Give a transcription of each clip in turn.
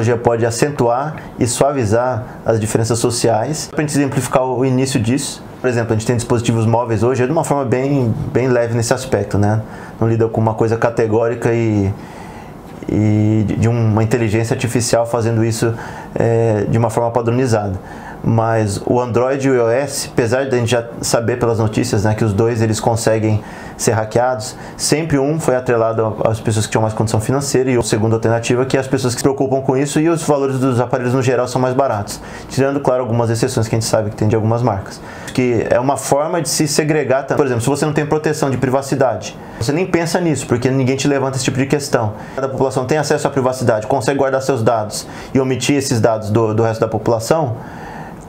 tecnologia pode acentuar e suavizar as diferenças sociais. Para a gente exemplificar o início disso, por exemplo, a gente tem dispositivos móveis hoje de uma forma bem, bem leve nesse aspecto, né? Não lida com uma coisa categórica e, e de uma inteligência artificial fazendo isso é, de uma forma padronizada mas o Android e o iOS, apesar de a gente já saber pelas notícias né, que os dois eles conseguem ser hackeados, sempre um foi atrelado às pessoas que tinham mais condição financeira e a segunda alternativa que é as pessoas que se preocupam com isso e os valores dos aparelhos no geral são mais baratos, tirando claro algumas exceções que a gente sabe que tem de algumas marcas. Que é uma forma de se segregar, por exemplo, se você não tem proteção de privacidade, você nem pensa nisso, porque ninguém te levanta esse tipo de questão. A população tem acesso à privacidade, consegue guardar seus dados e omitir esses dados do, do resto da população,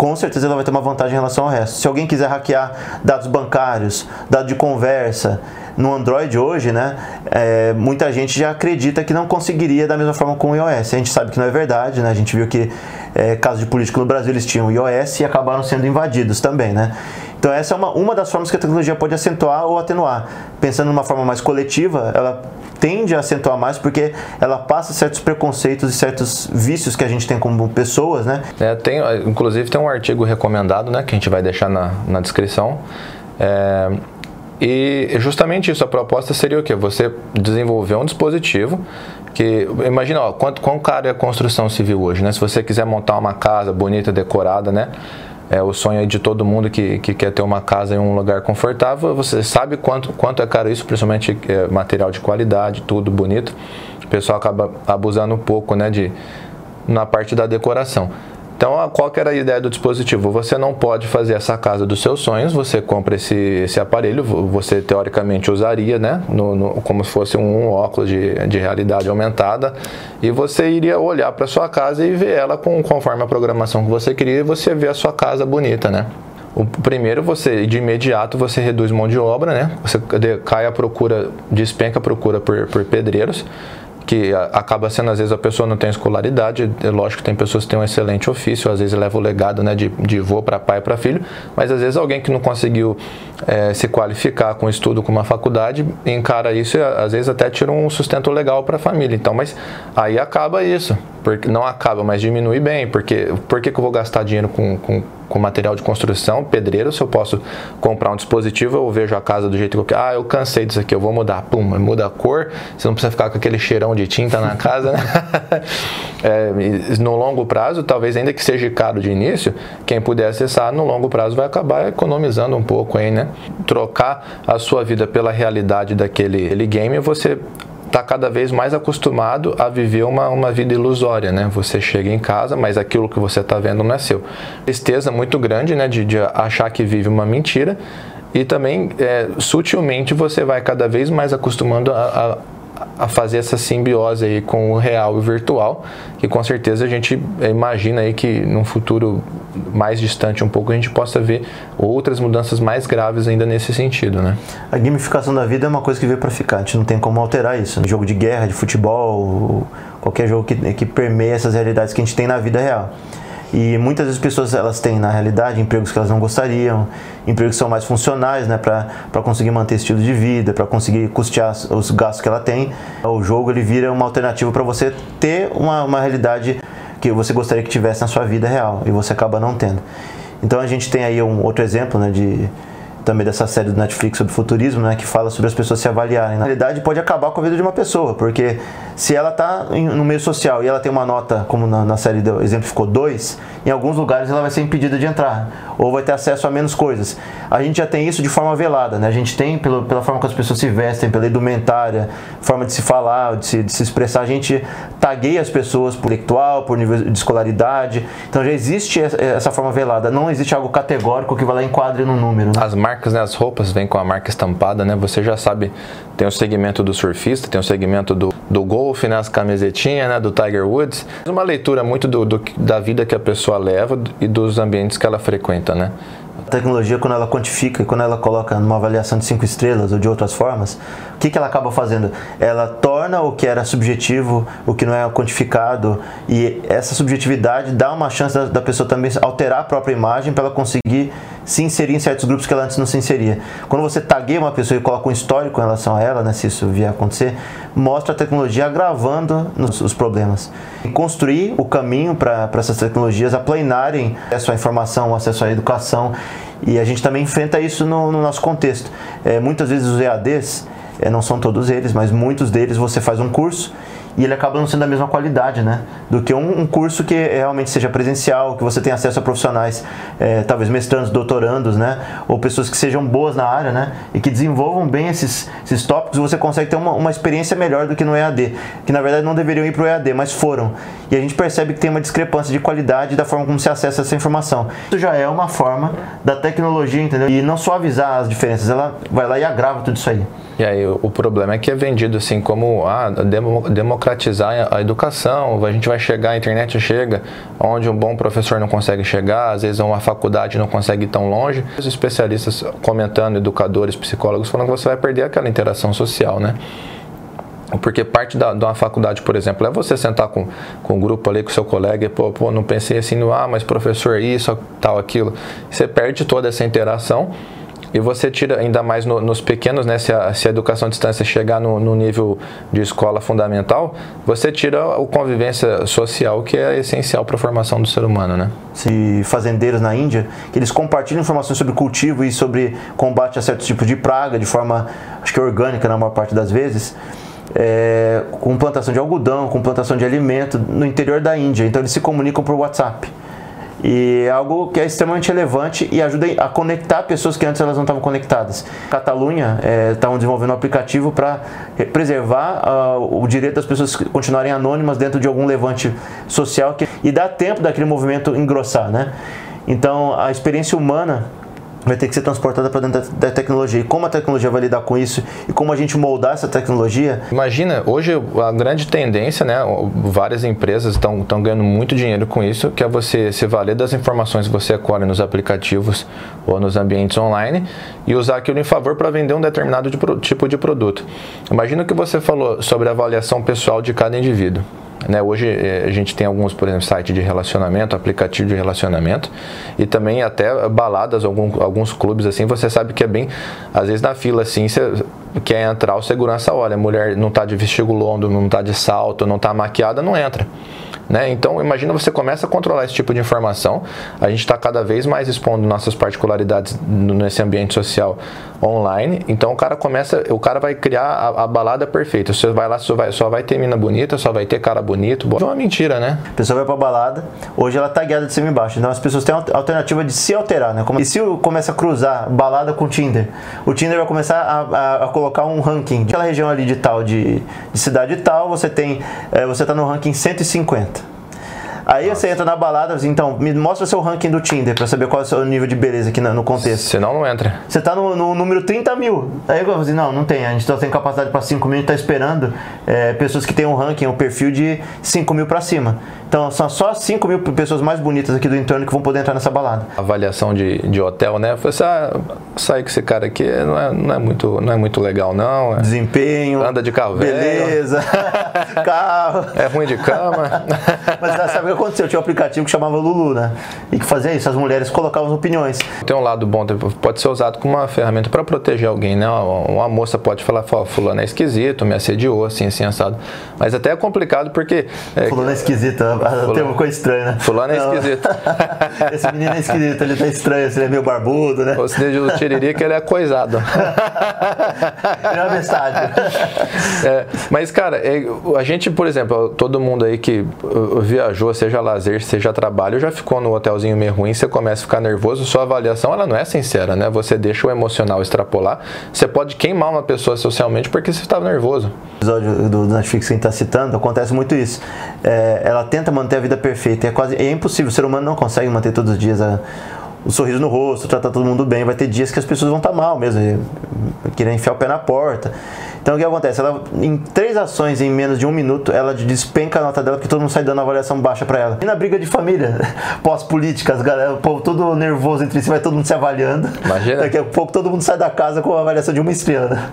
com certeza ela vai ter uma vantagem em relação ao resto. Se alguém quiser hackear dados bancários, dados de conversa, no Android hoje, né, é, muita gente já acredita que não conseguiria da mesma forma com o iOS. A gente sabe que não é verdade, né? A gente viu que é, casos de político no Brasil eles tinham iOS e acabaram sendo invadidos também, né? Então essa é uma, uma das formas que a tecnologia pode acentuar ou atenuar. Pensando de uma forma mais coletiva, ela tende a acentuar mais porque ela passa certos preconceitos e certos vícios que a gente tem como pessoas, né? É, tem, inclusive tem um artigo recomendado, né, que a gente vai deixar na, na descrição. É, e justamente isso, a proposta seria o quê? Você desenvolver um dispositivo que, imagina, ó, quanto, quão caro é a construção civil hoje, né? Se você quiser montar uma casa bonita, decorada, né? É o sonho de todo mundo que, que quer ter uma casa em um lugar confortável. Você sabe quanto, quanto é caro isso, principalmente é, material de qualidade, tudo bonito. O pessoal acaba abusando um pouco né, de, na parte da decoração. Então, qual que era a ideia do dispositivo? Você não pode fazer essa casa dos seus sonhos, você compra esse, esse aparelho, você teoricamente usaria, né, no, no, como se fosse um óculos de, de realidade aumentada, e você iria olhar para sua casa e ver ela com, conforme a programação que você queria, e você vê a sua casa bonita, né? O primeiro, você de imediato você reduz mão de obra, né? Você cai a procura, despenca a procura por, por pedreiros que acaba sendo, às vezes, a pessoa não tem escolaridade, é lógico que tem pessoas que têm um excelente ofício, às vezes leva o legado né, de, de vô para pai para filho, mas às vezes alguém que não conseguiu é, se qualificar com estudo, com uma faculdade, encara isso e às vezes até tira um sustento legal para a família. Então, mas aí acaba isso, porque não acaba, mas diminui bem, porque por que, que eu vou gastar dinheiro com, com com material de construção, pedreiro, se eu posso comprar um dispositivo, eu vejo a casa do jeito que eu quero. Ah, eu cansei disso aqui, eu vou mudar. Pum, muda a cor, você não precisa ficar com aquele cheirão de tinta na casa, né? é, no longo prazo, talvez ainda que seja caro de início, quem puder acessar no longo prazo vai acabar economizando um pouco aí, né? Trocar a sua vida pela realidade daquele game, você está cada vez mais acostumado a viver uma, uma vida ilusória, né? Você chega em casa, mas aquilo que você está vendo não é seu. Tristeza muito grande, né? De, de achar que vive uma mentira e também é, sutilmente você vai cada vez mais acostumando a, a a fazer essa simbiose aí com o real e o virtual, que com certeza a gente imagina aí que num futuro mais distante um pouco a gente possa ver outras mudanças mais graves ainda nesse sentido, né? A gamificação da vida é uma coisa que veio para ficar, a gente não tem como alterar isso. Jogo de guerra, de futebol, qualquer jogo que, que permeia essas realidades que a gente tem na vida real. E muitas vezes as pessoas elas têm na realidade empregos que elas não gostariam, empregos que são mais funcionais, né, para conseguir manter esse estilo de vida, para conseguir custear os gastos que ela tem. O jogo ele vira uma alternativa para você ter uma, uma realidade que você gostaria que tivesse na sua vida real e você acaba não tendo. Então a gente tem aí um outro exemplo, né, de também dessa série do Netflix sobre futurismo, né, que fala sobre as pessoas se avaliarem. Na realidade, pode acabar com a vida de uma pessoa, porque se ela está no meio social e ela tem uma nota, como na, na série do exemplo ficou 2, em alguns lugares ela vai ser impedida de entrar, ou vai ter acesso a menos coisas. A gente já tem isso de forma velada, né? A gente tem pelo, pela forma que as pessoas se vestem, pela indumentária, forma de se falar, de se, de se expressar, a gente tagueia as pessoas por intelectual, por nível de escolaridade. Então já existe essa forma velada, não existe algo categórico que vai lá e enquadre no número. Né? As marcas, né, as roupas vêm com a marca estampada, né? Você já sabe, tem o segmento do surfista, tem o segmento do, do golfe, né, as camisetinhas, né, do Tiger Woods. Uma leitura muito do, do, da vida que a pessoa leva e dos ambientes que ela frequenta, né? A tecnologia, quando ela quantifica, quando ela coloca numa avaliação de cinco estrelas ou de outras formas, o que, que ela acaba fazendo? Ela torna o que era subjetivo, o que não é quantificado, e essa subjetividade dá uma chance da, da pessoa também alterar a própria imagem para ela conseguir se inserir em certos grupos que ela antes não se inseria. Quando você tagueia uma pessoa e coloca um histórico em relação a ela, né, se isso vier a acontecer, mostra a tecnologia agravando os problemas. E construir o caminho para essas tecnologias aplanarem acesso à informação, acesso à educação. E a gente também enfrenta isso no, no nosso contexto. É, muitas vezes os EADs, é, não são todos eles, mas muitos deles você faz um curso e ele acaba não sendo da mesma qualidade, né? Do que um, um curso que realmente seja presencial, que você tenha acesso a profissionais, é, talvez mestrandos, doutorandos, né? Ou pessoas que sejam boas na área, né? E que desenvolvam bem esses, esses tópicos, você consegue ter uma, uma experiência melhor do que no EAD. Que na verdade não deveriam ir para o EAD, mas foram. E a gente percebe que tem uma discrepância de qualidade da forma como se acessa essa informação. Isso já é uma forma da tecnologia, entendeu? E não só avisar as diferenças, ela vai lá e agrava tudo isso aí. E aí o problema é que é vendido assim como ah, democratizar a educação, a gente vai chegar, a internet chega, onde um bom professor não consegue chegar, às vezes uma faculdade não consegue ir tão longe. Os especialistas comentando, educadores, psicólogos, falando que você vai perder aquela interação social, né? Porque parte da, de uma faculdade, por exemplo, é você sentar com, com um grupo ali, com seu colega e, pô, pô, não pensei assim, ah, mas professor, isso, tal, aquilo. Você perde toda essa interação e você tira ainda mais no, nos pequenos, né? Se a, se a, educação à distância chegar no, no, nível de escola fundamental, você tira a convivência social que é essencial para a formação do ser humano, né? Se fazendeiros na Índia, que eles compartilham informações sobre cultivo e sobre combate a certos tipos de praga de forma, acho que orgânica na maior parte das vezes. É, com plantação de algodão, com plantação de alimento no interior da Índia. Então eles se comunicam por WhatsApp. E é algo que é extremamente relevante e ajuda a conectar pessoas que antes elas não estavam conectadas. Catalunha estavam é, desenvolvendo um aplicativo para preservar uh, o direito das pessoas continuarem anônimas dentro de algum levante social que, e dar tempo daquele movimento engrossar, né? Então a experiência humana vai ter que ser transportada para dentro da, tecnologia. E como a tecnologia vai lidar com isso e como a gente moldar essa tecnologia. Imagina, hoje a grande tendência, né? Várias empresas estão ganhando muito dinheiro com isso, que é você se valer das informações que você colhe nos aplicativos ou nos ambientes online e usar aquilo em favor para vender um determinado tipo de produto. Imagina o que você falou sobre a avaliação pessoal de cada indivíduo. Né? Hoje eh, a gente tem alguns, por exemplo, sites de relacionamento, aplicativo de relacionamento e também até baladas, algum, alguns clubes assim, você sabe que é bem, às vezes na fila assim, você quer entrar, o segurança olha, a mulher não está de vestido longo, não está de salto, não está maquiada, não entra. Né? Então, imagina você começa a controlar esse tipo de informação. A gente está cada vez mais expondo nossas particularidades nesse ambiente social online. Então, o cara começa, o cara vai criar a, a balada perfeita. Você vai lá, só vai, só vai ter mina bonita, só vai ter cara bonito. É uma mentira, né? A pessoa vai pra balada, hoje ela tá guiada de cima e embaixo. Então, as pessoas têm a alternativa de se alterar, né? E se começa a cruzar balada com o Tinder, o Tinder vai começar a, a, a colocar um ranking. Aquela região ali de tal, de, de cidade tal, você tem, é, você tá no ranking 150. Aí Nossa. você entra na balada, assim, então, me mostra o seu ranking do Tinder pra saber qual é o seu nível de beleza aqui no contexto. Senão não entra. Você tá no, no número 30 mil. Aí eu falo assim, não, não tem. A gente só tem capacidade pra 5 mil, a gente tá esperando é, pessoas que têm um ranking, um perfil de 5 mil pra cima. Então são só 5 mil pessoas mais bonitas aqui do entorno que vão poder entrar nessa balada. Avaliação de, de hotel, né? Foi assim, ah, sair com esse cara aqui não é, não é, muito, não é muito legal, não. É... Desempenho. Anda de carro Beleza. carro. É ruim de cama. Mas sabe o que aconteceu? Tinha um aplicativo que chamava Lulu, né? E que fazia isso, as mulheres colocavam opiniões. Tem um lado bom, pode ser usado como uma ferramenta para proteger alguém, né? Uma moça pode falar, fulano é esquisito, me assediou, assim, assim, assado. Mas até é complicado porque... É, fulano é esquisito, Fulano, tem uma coisa estranha, né? Fulano é Não. esquisito. Esse menino é esquisito, ele tá estranho, ele é meio barbudo, né? Ou se o tiririca, ele é coisado. é uma bestagem. É, mas, cara, é, a gente, por exemplo, todo mundo aí que uh, viajou, seja lazer, seja trabalho, já ficou no hotelzinho meio ruim, você começa a ficar nervoso, sua avaliação, ela não é sincera, né? Você deixa o emocional extrapolar, você pode queimar uma pessoa socialmente porque você estava nervoso. No episódio do Netflix que a gente está citando, acontece muito isso. É, ela tenta manter a vida perfeita. É quase é impossível. O ser humano não consegue manter todos os dias a, o sorriso no rosto, tratar todo mundo bem. Vai ter dias que as pessoas vão estar mal mesmo, querer enfiar o pé na porta. Então o que acontece? Ela, em três ações em menos de um minuto, ela despenca a nota dela porque todo mundo sai dando avaliação baixa para ela. E na briga de família, pós-políticas, galera, o povo todo nervoso entre si, vai todo mundo se avaliando. Imagina. Daqui a pouco todo mundo sai da casa com a avaliação de uma estrela.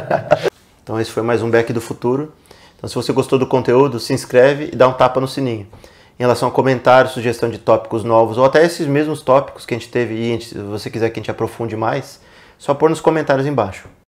então esse foi mais um Back do Futuro. Então, se você gostou do conteúdo, se inscreve e dá um tapa no sininho. em relação a comentários, sugestão de tópicos novos, ou até esses mesmos tópicos que a gente teve e se você quiser que a gente aprofunde mais, só pôr nos comentários embaixo.